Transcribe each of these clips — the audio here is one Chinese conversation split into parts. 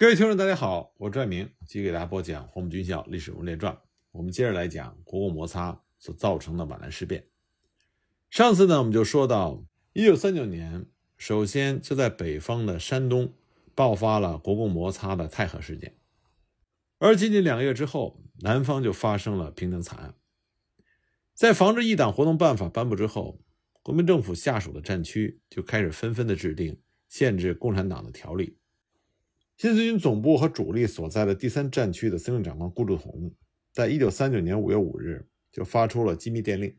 各位听众，大家好，我是拽明，继续给大家播讲《黄埔军校历史人物列传》。我们接着来讲国共摩擦所造成的皖南事变。上次呢，我们就说到，一九三九年，首先就在北方的山东爆发了国共摩擦的太和事件，而仅仅两个月之后，南方就发生了平定惨案。在防止异党活动办法颁布之后，国民政府下属的战区就开始纷纷的制定限制共产党的条例。新四军总部和主力所在的第三战区的司令长官顾祝同，在一九三九年五月五日就发出了机密电令，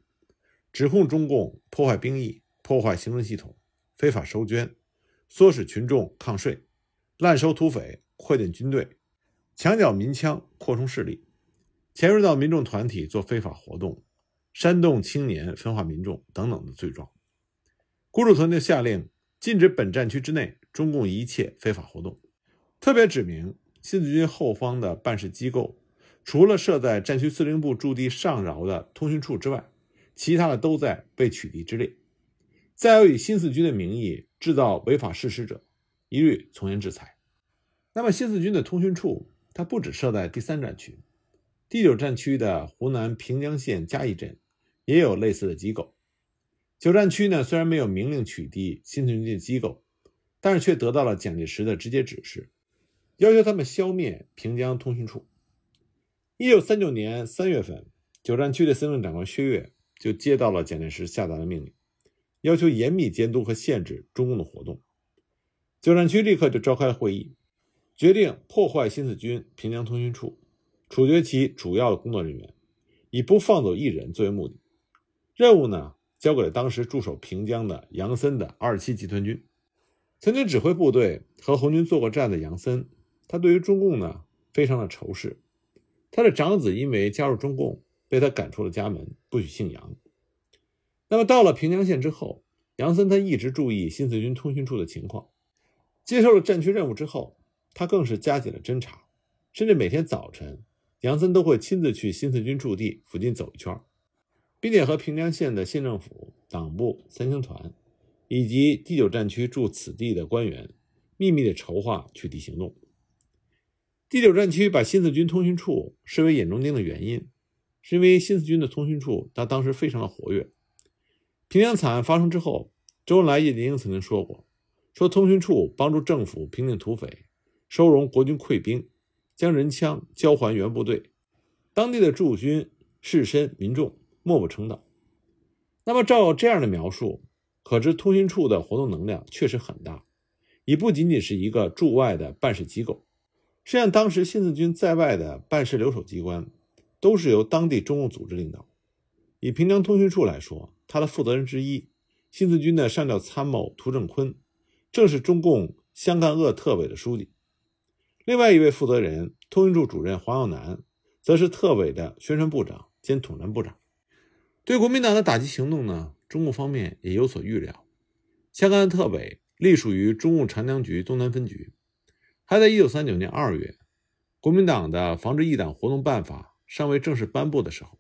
指控中共破坏兵役、破坏行政系统、非法收捐、唆使群众抗税、滥收土匪、扩建军队、墙剿民枪、扩充势力、潜入到民众团体做非法活动、煽动青年分化民众等等的罪状。顾祝同就下令禁止本战区之内中共一切非法活动。特别指明，新四军后方的办事机构，除了设在战区司令部驻地上饶的通讯处之外，其他的都在被取缔之列。再有以新四军的名义制造违法事实者，一律从严制裁。那么，新四军的通讯处，它不只设在第三战区，第九战区的湖南平江县嘉义镇也有类似的机构。九战区呢，虽然没有明令取缔新四军的机构，但是却得到了蒋介石的直接指示。要求他们消灭平江通讯处。一九三九年三月份，九战区的司令长官薛岳就接到了蒋介石下达的命令，要求严密监督和限制中共的活动。九战区立刻就召开了会议，决定破坏新四军平江通讯处，处决其主要的工作人员，以不放走一人作为目的。任务呢，交给了当时驻守平江的杨森的二七集团军。曾经指挥部队和红军做过战的杨森。他对于中共呢，非常的仇视。他的长子因为加入中共，被他赶出了家门，不许姓杨。那么到了平江县之后，杨森他一直注意新四军通讯处的情况。接受了战区任务之后，他更是加紧了侦查，甚至每天早晨，杨森都会亲自去新四军驻地附近走一圈，并且和平江县的县政府、党部、三青团以及第九战区驻此地的官员秘密的筹划取缔行动。第九战区把新四军通讯处视为眼中钉的原因，是因为新四军的通讯处他当时非常的活跃。平江惨案发生之后，周恩来、叶剑英曾经说过，说通讯处帮助政府平定土匪，收容国军溃兵，将人枪交还原部队，当地的驻军士绅民众莫不称道。那么照这样的描述，可知通讯处的活动能量确实很大，已不仅仅是一个驻外的办事机构。实际上，当时新四军在外的办事留守机关，都是由当地中共组织领导。以平江通讯处来说，他的负责人之一，新四军的上校参谋涂正坤，正是中共湘赣鄂特委的书记。另外一位负责人，通讯处主任黄耀南，则是特委的宣传部长兼统战部长。对国民党的打击行动呢，中共方面也有所预料。湘赣特委隶属于中共长江局东南分局。还在一九三九年二月，国民党的防止异党活动办法尚未正式颁布的时候，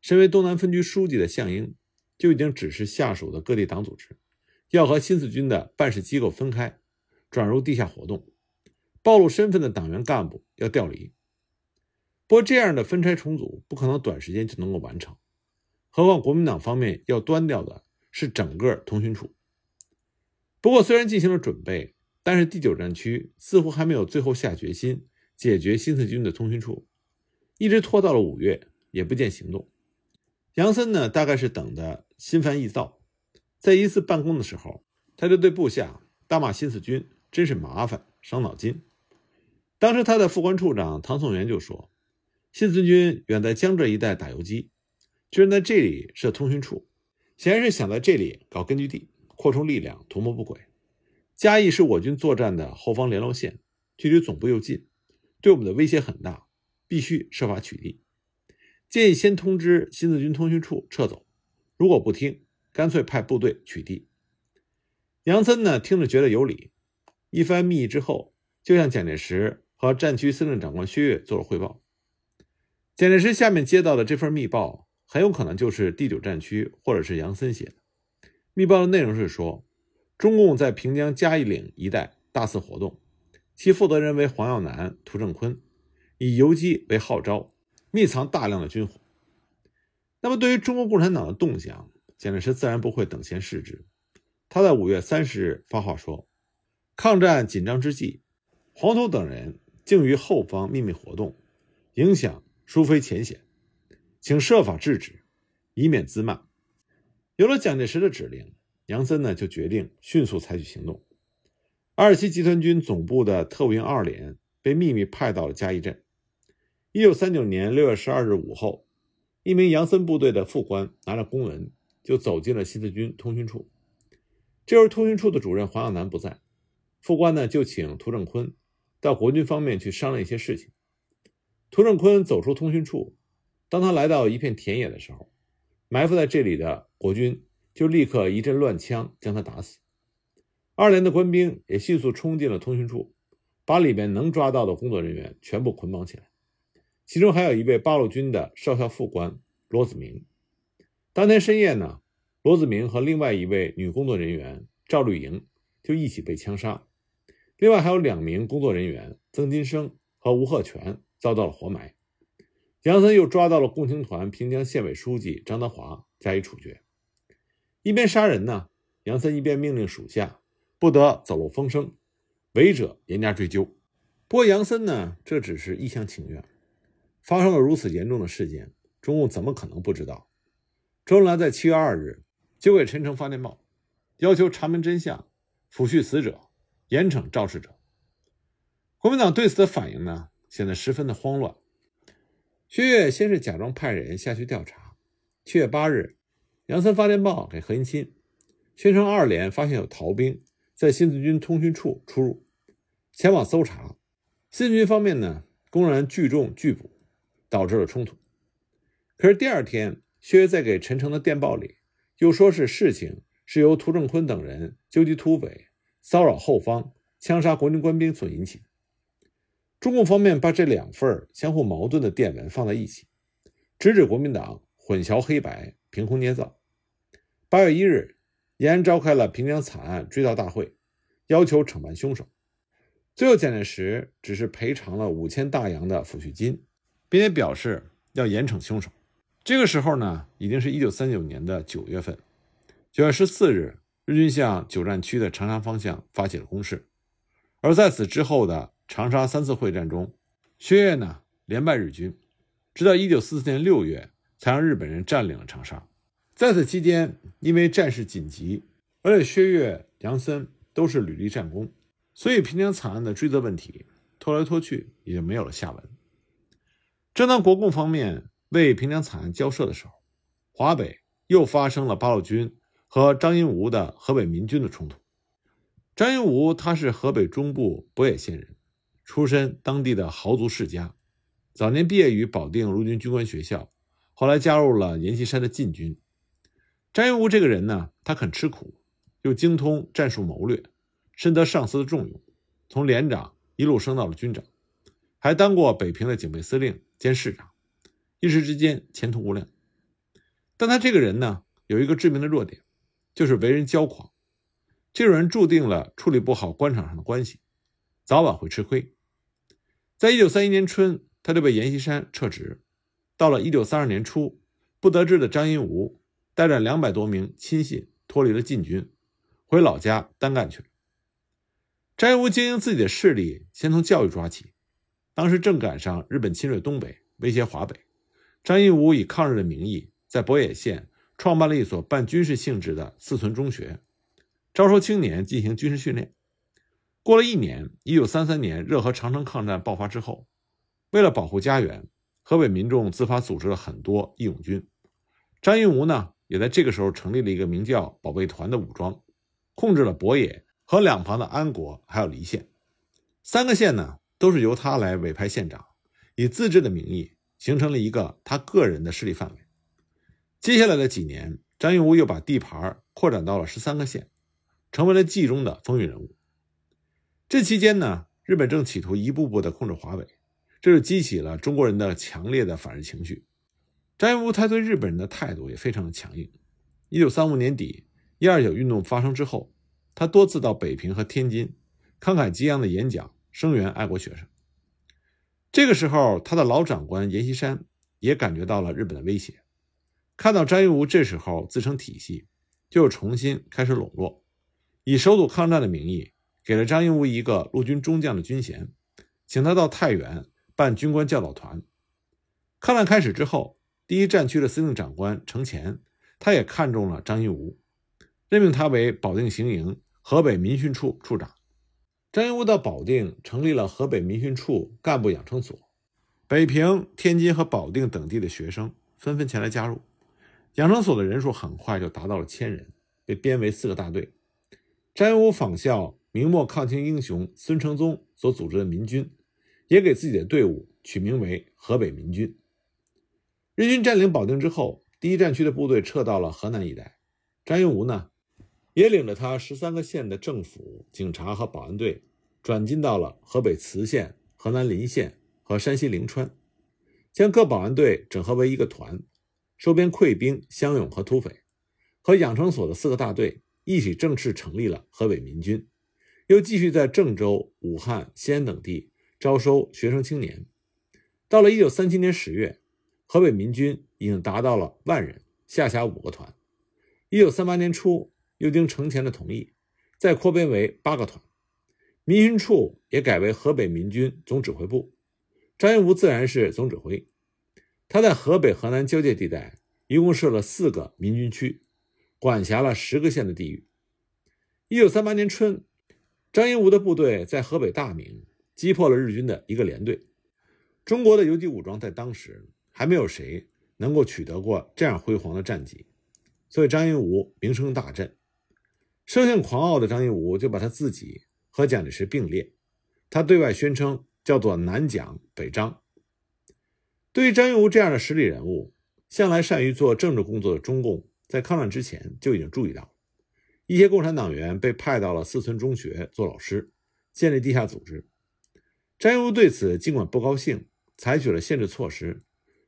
身为东南分局书记的项英就已经指示下属的各地党组织，要和新四军的办事机构分开，转入地下活动，暴露身份的党员干部要调离。不过，这样的分拆重组不可能短时间就能够完成，何况国民党方面要端掉的是整个通讯处。不过，虽然进行了准备。但是第九战区似乎还没有最后下决心解决新四军的通讯处，一直拖到了五月也不见行动。杨森呢，大概是等的心烦意躁，在一次办公的时候，他就对部下大骂新四军真是麻烦，伤脑筋。当时他的副官处长唐宋元就说：“新四军远在江浙一带打游击，居然在这里设通讯处，显然是想在这里搞根据地，扩充力量，图谋不轨。”嘉义是我军作战的后方联络线，距离总部又近，对我们的威胁很大，必须设法取缔。建议先通知新四军通讯处撤走，如果不听，干脆派部队取缔。杨森呢，听着觉得有理，一番密议之后，就向蒋介石和战区司令长官薛岳做了汇报。蒋介石下面接到的这份密报，很有可能就是第九战区或者是杨森写的。密报的内容是说。中共在平江嘉义岭一带大肆活动，其负责人为黄耀南、涂正坤，以游击为号召，密藏大量的军火。那么，对于中国共产党的动向，蒋介石自然不会等闲视之。他在五月三十日发话说：“抗战紧张之际，黄头等人竟于后方秘密活动，影响殊非浅显，请设法制止，以免滋蔓。”有了蒋介石的指令，杨森呢就决定迅速采取行动。二七集团军总部的特务营二连被秘密派到了嘉义镇。一九三九年六月十二日午后，一名杨森部队的副官拿着公文就走进了新四军通讯处。这时，通讯处的主任黄耀南不在，副官呢就请涂正坤到国军方面去商量一些事情。涂正坤走出通讯处，当他来到一片田野的时候，埋伏在这里的国军就立刻一阵乱枪将他打死。二连的官兵也迅速冲进了通讯处，把里面能抓到的工作人员全部捆绑起来，其中还有一位八路军的少校副官罗子明。当天深夜呢，罗子明和另外一位女工作人员赵绿莹就一起被枪杀，另外还有两名工作人员曾金生和吴鹤全遭到了活埋。杨森又抓到了共青团平江县委书记张德华，加以处决。一边杀人呢，杨森一边命令属下不得走漏风声，违者严加追究。不过杨森呢，这只是一厢情愿。发生了如此严重的事件，中共怎么可能不知道？周恩来在七月二日就给陈诚发电报，要求查明真相，抚恤死者，严惩肇事者。国民党对此的反应呢，显得十分的慌乱。薛岳先是假装派人下去调查。七月八日，杨森发电报给何应钦，宣称二连发现有逃兵在新四军通讯处出入，前往搜查。新四军方面呢，公然聚众拒捕，导致了冲突。可是第二天，薛岳在给陈诚的电报里又说是事情是由涂正坤等人纠集土匪，骚扰后方，枪杀国军官兵所引起。中共方面把这两份相互矛盾的电文放在一起，直指国民党混淆黑白、凭空捏造。八月一日，延安召开了平江惨案追悼大会，要求惩办凶手。最后，蒋介石只是赔偿了五千大洋的抚恤金，并且表示要严惩凶手。这个时候呢，已经是一九三九年的九月份。九月十四日，日军向九战区的长沙方向发起了攻势，而在此之后的。长沙三次会战中，薛岳呢连败日军，直到一九四四年六月才让日本人占领了长沙。在此期间，因为战事紧急，而且薛岳、杨森都是屡立战功，所以平江惨案的追责问题拖来拖去也就没有了下文。正当国共方面为平江惨案交涉的时候，华北又发生了八路军和张荫吴的河北民军的冲突。张荫吴他是河北中部博野县人。出身当地的豪族世家，早年毕业于保定陆军军官学校，后来加入了阎锡山的禁军。张云吴这个人呢，他肯吃苦，又精通战术谋略，深得上司的重用，从连长一路升到了军长，还当过北平的警备司令兼市长，一时之间前途无量。但他这个人呢，有一个致命的弱点，就是为人骄狂。这种人注定了处理不好官场上的关系。早晚会吃亏。在一九三一年春，他就被阎锡山撤职。到了一九三二年初，不得志的张荫吴带着两百多名亲信脱离了禁军，回老家单干去了。张荫吴经营自己的势力，先从教育抓起。当时正赶上日本侵略东北，威胁华北。张荫吴以抗日的名义，在博野县创办了一所半军事性质的四存中学，招收青年进行军事训练。过了一年，一九三三年热河长城抗战爆发之后，为了保护家园，河北民众自发组织了很多义勇军。张荫吴呢，也在这个时候成立了一个名叫“保卫团”的武装，控制了博野和两旁的安国还有黎县三个县呢，都是由他来委派县长，以自治的名义形成了一个他个人的势力范围。接下来的几年，张荫吴又把地盘扩展到了十三个县，成为了冀中的风云人物。这期间呢，日本正企图一步步的控制华北，这就激起了中国人的强烈的反日情绪。张云吴他对日本人的态度也非常的强硬。一九三五年底，一二九运动发生之后，他多次到北平和天津，慷慨激昂的演讲，声援爱国学生。这个时候，他的老长官阎锡山也感觉到了日本的威胁，看到张云梧这时候自成体系，就重新开始笼络，以守堵抗战的名义，给了张云梧一个陆军中将的军衔，请他到太原办军官教导团。抗战开始之后，第一战区的司令长官程潜，他也看中了张云吾，任命他为保定行营河北民训处处长。张云吾到保定成立了河北民训处干部养成所，北平、天津和保定等地的学生纷纷前来加入，养成所的人数很快就达到了千人，被编为四个大队。张云吾仿效明末抗清英雄孙承宗所组织的民军，也给自己的队伍取名为河北民军。日军占领保定之后，第一战区的部队撤到了河南一带，张云吾呢？也领着他十三个县的政府、警察和保安队，转进到了河北磁县、河南临县和山西临川，将各保安队整合为一个团，收编溃兵、乡勇和土匪，和养成所的四个大队一起正式成立了河北民军，又继续在郑州、武汉、西安等地招收学生青年。到了一九三七年十月，河北民军已经达到了万人，下辖五个团。一九三八年初。又经程潜的同意，再扩编为八个团，民军处也改为河北民军总指挥部，张云梧自然是总指挥。他在河北、河南交界地带一共设了四个民军区，管辖了十个县的地域。一九三八年春，张云梧的部队在河北大名击破了日军的一个连队。中国的游击武装在当时还没有谁能够取得过这样辉煌的战绩，所以张云梧名声大振。生性狂傲的张云梧就把他自己和蒋介石并列，他对外宣称叫做南蒋北张。对于张云梧这样的实力人物，向来善于做政治工作的中共，在抗战之前就已经注意到，一些共产党员被派到了四村中学做老师，建立地下组织。张云梧对此尽管不高兴，采取了限制措施，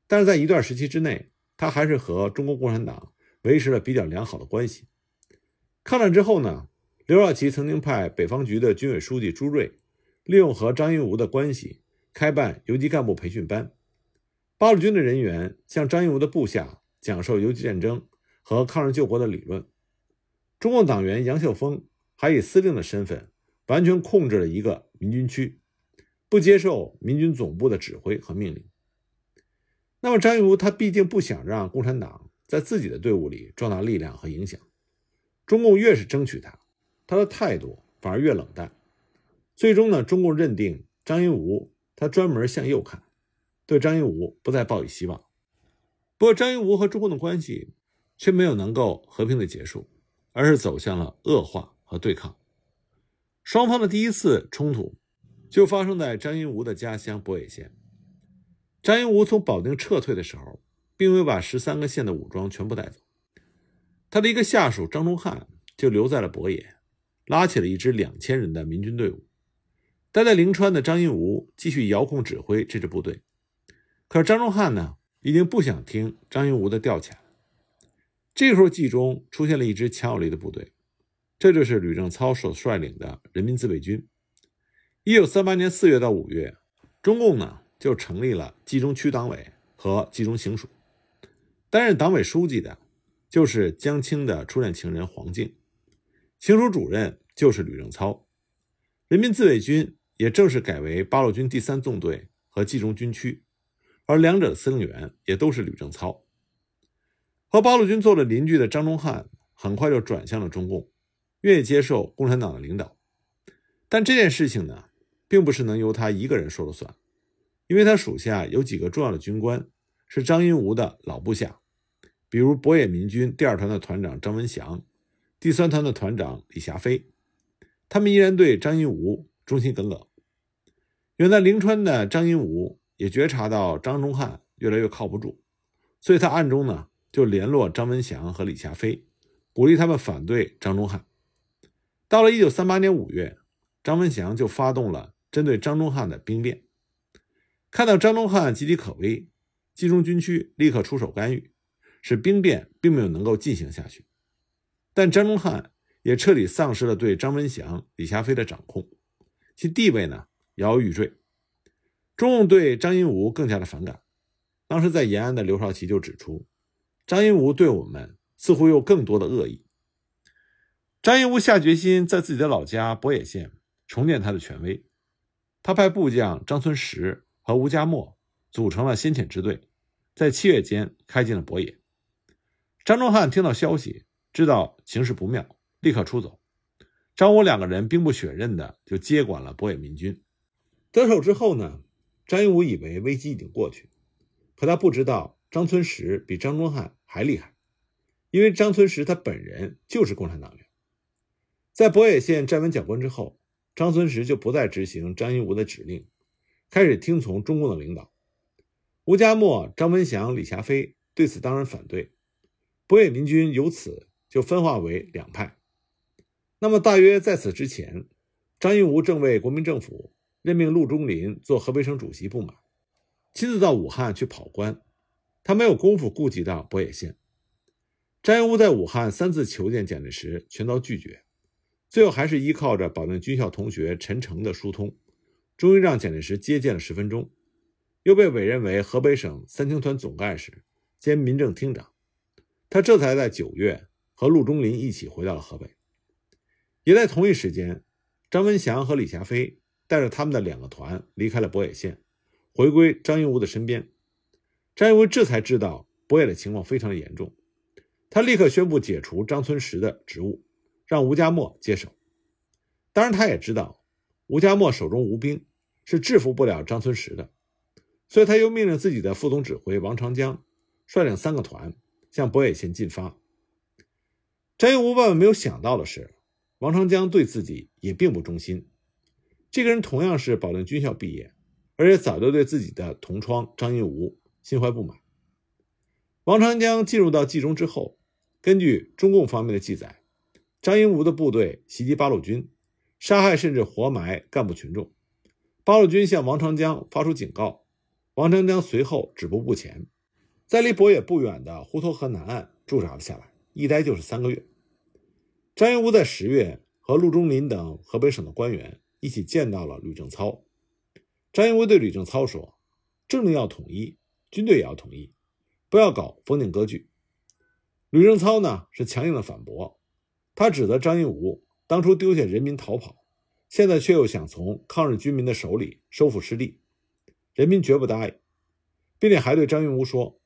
但是在一段时期之内，他还是和中国共产党维持了比较良好的关系。抗战之后呢，刘少奇曾经派北方局的军委书记朱瑞，利用和张云梧的关系，开办游击干部培训班。八路军的人员向张云梧的部下讲授游击战争和抗日救国的理论。中共党员杨秀峰还以司令的身份，完全控制了一个民军区，不接受民军总部的指挥和命令。那么张云梧他毕竟不想让共产党在自己的队伍里壮大力量和影响。中共越是争取他，他的态度反而越冷淡。最终呢，中共认定张云梧他专门向右看，对张云梧不再抱以希望。不过，张云梧和中共的关系却没有能够和平的结束，而是走向了恶化和对抗。双方的第一次冲突就发生在张云梧的家乡博野县。张云梧从保定撤退的时候，并没有把十三个县的武装全部带走。他的一个下属张忠汉就留在了博野，拉起了一支两千人的民军队伍。待在临川的张云梧继续遥控指挥这支部队。可是张忠汉呢，已经不想听张云梧的调遣。这时候，冀中出现了一支强有力的部队，这就是吕正操所率领的人民自卫军。一九三八年四月到五月，中共呢就成立了冀中区党委和冀中行署，担任党委书记的。就是江青的初恋情人黄静，行署主任就是吕正操，人民自卫军也正式改为八路军第三纵队和冀中军区，而两者的司令员也都是吕正操。和八路军做了邻居的张忠汉很快就转向了中共，愿意接受共产党的领导。但这件事情呢，并不是能由他一个人说了算，因为他属下有几个重要的军官是张云梧的老部下。比如博野民军第二团的团长张文祥，第三团的团长李霞飞，他们依然对张云梧忠心耿耿。远在临川的张云梧也觉察到张忠汉越来越靠不住，所以他暗中呢就联络张文祥和李霞飞，鼓励他们反对张忠汉。到了一九三八年五月，张文祥就发动了针对张忠汉的兵变。看到张忠汉岌岌可危，冀中军区立刻出手干预。使兵变并没有能够进行下去，但张忠汉也彻底丧失了对张文祥、李霞飞的掌控，其地位呢摇摇欲坠。中共对张荫吴更加的反感。当时在延安的刘少奇就指出，张荫吴对我们似乎有更多的恶意。张荫吴下决心在自己的老家博野县重建他的权威，他派部将张存实和吴家默组成了先遣支队，在七月间开进了博野。张忠汉听到消息，知道形势不妙，立刻出走。张武两个人兵不血刃的就接管了博野民军。得手之后呢，张荫武以为危机已经过去，可他不知道张存实比张忠汉还厉害，因为张存实他本人就是共产党员。在博野县站稳脚跟之后，张存实就不再执行张荫武的指令，开始听从中共的领导。吴家默、张文祥、李霞飞对此当然反对，博野民军由此就分化为两派。那么，大约在此之前，张荫吾正为国民政府任命陆中林做河北省主席不满，亲自到武汉去跑官，他没有功夫顾及到博野县。张荫吾在武汉三次求见蒋介石，全遭拒绝，最后还是依靠着保定军校同学陈诚的疏通，终于让蒋介石接见了十分钟，又被委任为河北省三青团总干事兼民政厅长，他这才在九月和陆中林一起回到了河北。也在同一时间，张文祥和李霞飞带着他们的两个团离开了博野县，回归张荫吴的身边。张荫吴这才知道博野的情况非常的严重，他立刻宣布解除张存实的职务，让吴家默接手。当然，他也知道吴家默手中无兵，是制服不了张存实的，所以他又命令自己的副总指挥王长江率领三个团向博野县进发。张英吴万万没有想到的是。王长江对自己也并不忠心。这个人同样是保定军校毕业，而且早就对自己的同窗张荫吴心怀不满。王长江进入到冀中之后，根据中共方面的记载，张英吴的部队袭击八路军，杀害甚至活埋干部群众。八路军向王长江发出警告，王长江随后止步不前，在离博野不远的滹沱河南岸驻扎了下来，一待就是三个月。张云武在十月和陆中林等河北省的官员一起见到了吕正操。张荫吴对吕正操说：“政令要统一，军队也要统一，不要搞封建割据。”吕正操呢是强硬的反驳，他指责张云武当初丢下人民逃跑，现在却又想从抗日军民的手里收复失地，人民绝不答应，并且还对张荫吴说：“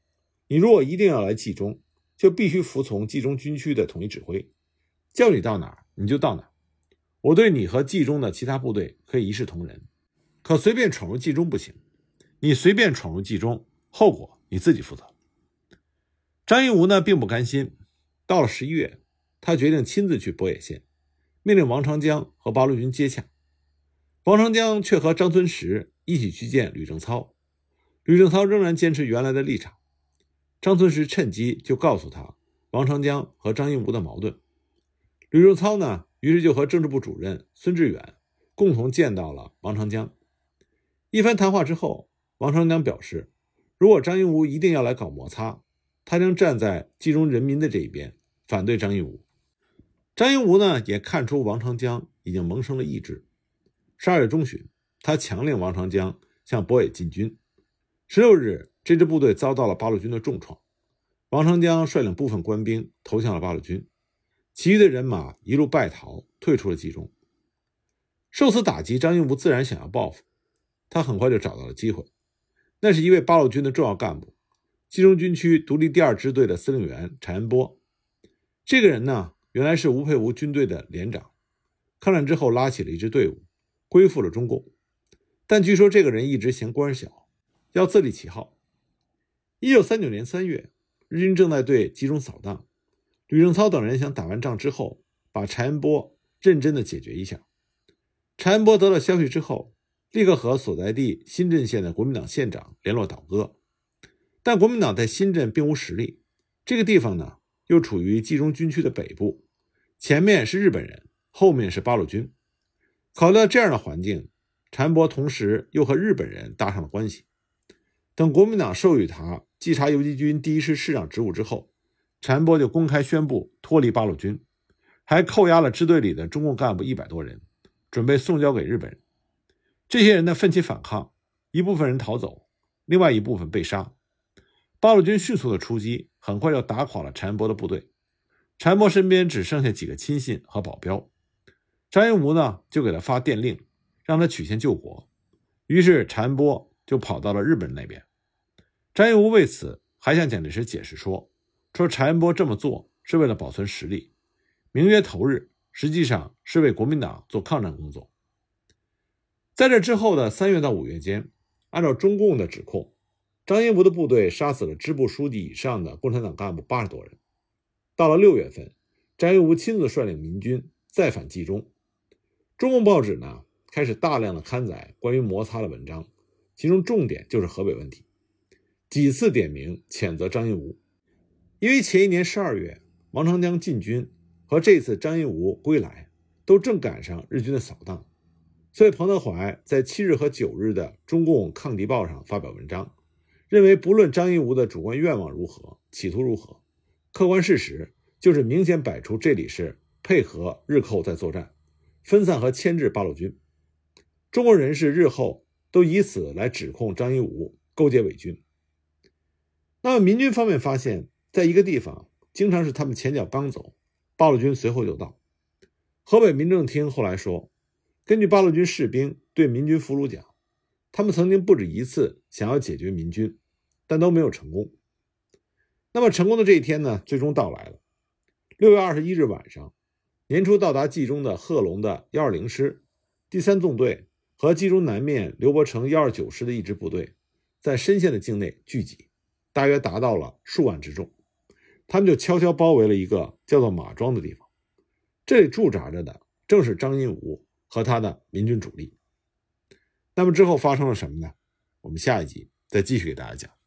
你如果一定要来冀中，就必须服从冀中军区的统一指挥。”叫你到哪儿你就到哪儿，我对你和冀中的其他部队可以一视同仁，可随便闯入冀中不行。你随便闯入冀中，后果你自己负责。张荫吴呢并不甘心，到了十一月，他决定亲自去博野县，命令王长江和八路军接洽。王长江却和张存实一起去见吕正操，吕正操仍然坚持原来的立场。张存实趁机就告诉他王长江和张荫吴的矛盾。吕正操呢，于是就和政治部主任孙志远共同见到了王长江。一番谈话之后，王长江表示，如果张荫吴一定要来搞摩擦，他将站在冀中人民的这一边，反对张荫吴。张荫吴呢，也看出王长江已经萌生了意志。十二月中旬，他强令王长江向博野进军。十六日，这支部队遭到了八路军的重创，王长江率领部分官兵投向了八路军。其余的人马一路败逃，退出了冀中。受此打击，张荫吴自然想要报复。他很快就找到了机会，那是一位八路军的重要干部，冀中军区独立第二支队的司令员柴恩波。这个人呢，原来是吴佩孚军队的连长，抗战之后拉起了一支队伍，归附了中共。但据说这个人一直嫌官小，要自立旗号。一九三九年三月，日军正在对冀中扫荡。吕正操等人想打完仗之后，把柴恩波认真的解决一下。柴恩波得到消息之后，立刻和所在地新镇县的国民党县长联络倒戈。但国民党在新镇并无实力，这个地方呢又处于冀中军区的北部，前面是日本人，后面是八路军。考虑到这样的环境，陈伯同时又和日本人搭上了关系。等国民党授予他稽查游击军第一师师长职务之后。陈波就公开宣布脱离八路军，还扣押了支队里的中共干部一百多人，准备送交给日本人。这些人呢奋起反抗，一部分人逃走，另外一部分被杀。八路军迅速的出击，很快就打垮了陈伯的部队。陈波身边只剩下几个亲信和保镖，张英吾呢就给他发电令，让他曲线救国。于是陈波就跑到了日本人那边。张英武为此还向蒋介石解释说：“说陈安波这么做是为了保存实力，名曰投日，实际上是为国民党做抗战工作。”在这之后的三月到五月间，按照中共的指控，张英武的部队杀死了支部书记以上的共产党干部八十多人。到了六月份，张英武亲自率领民军再返冀中，中共报纸呢开始大量的刊载关于摩擦的文章，其中重点就是河北问题，几次点名谴责张英武，因为前一年十二月王长江进军和这次张英武归来都正赶上日军的扫荡。所以，彭德怀在七日和九日的《中共抗敌报》上发表文章，认为不论张英吾的主观愿望如何，企图如何，客观事实就是明显摆出这里是配合日寇在作战，分散和牵制八路军。中国人士日后都以此来指控张一武勾结伪军。那么，民军方面发现，在一个地方经常是他们前脚刚走，八路军随后就到。河北民政厅后来说。根据八路军士兵对民军俘虏讲，他们曾经不止一次想要解决民军，但都没有成功。那么成功的这一天呢，最终到来了。六月二十一日晚上，年初到达冀中的贺龙的幺二零师第三纵队和冀中南面刘伯承幺二九师的一支部队，在深县的境内聚集，大约达到了数万之众。他们就悄悄包围了一个叫做马庄的地方，这里驻扎着的正是张印武。和他的民军主力，那么之后发生了什么呢？我们下一集再继续给大家讲。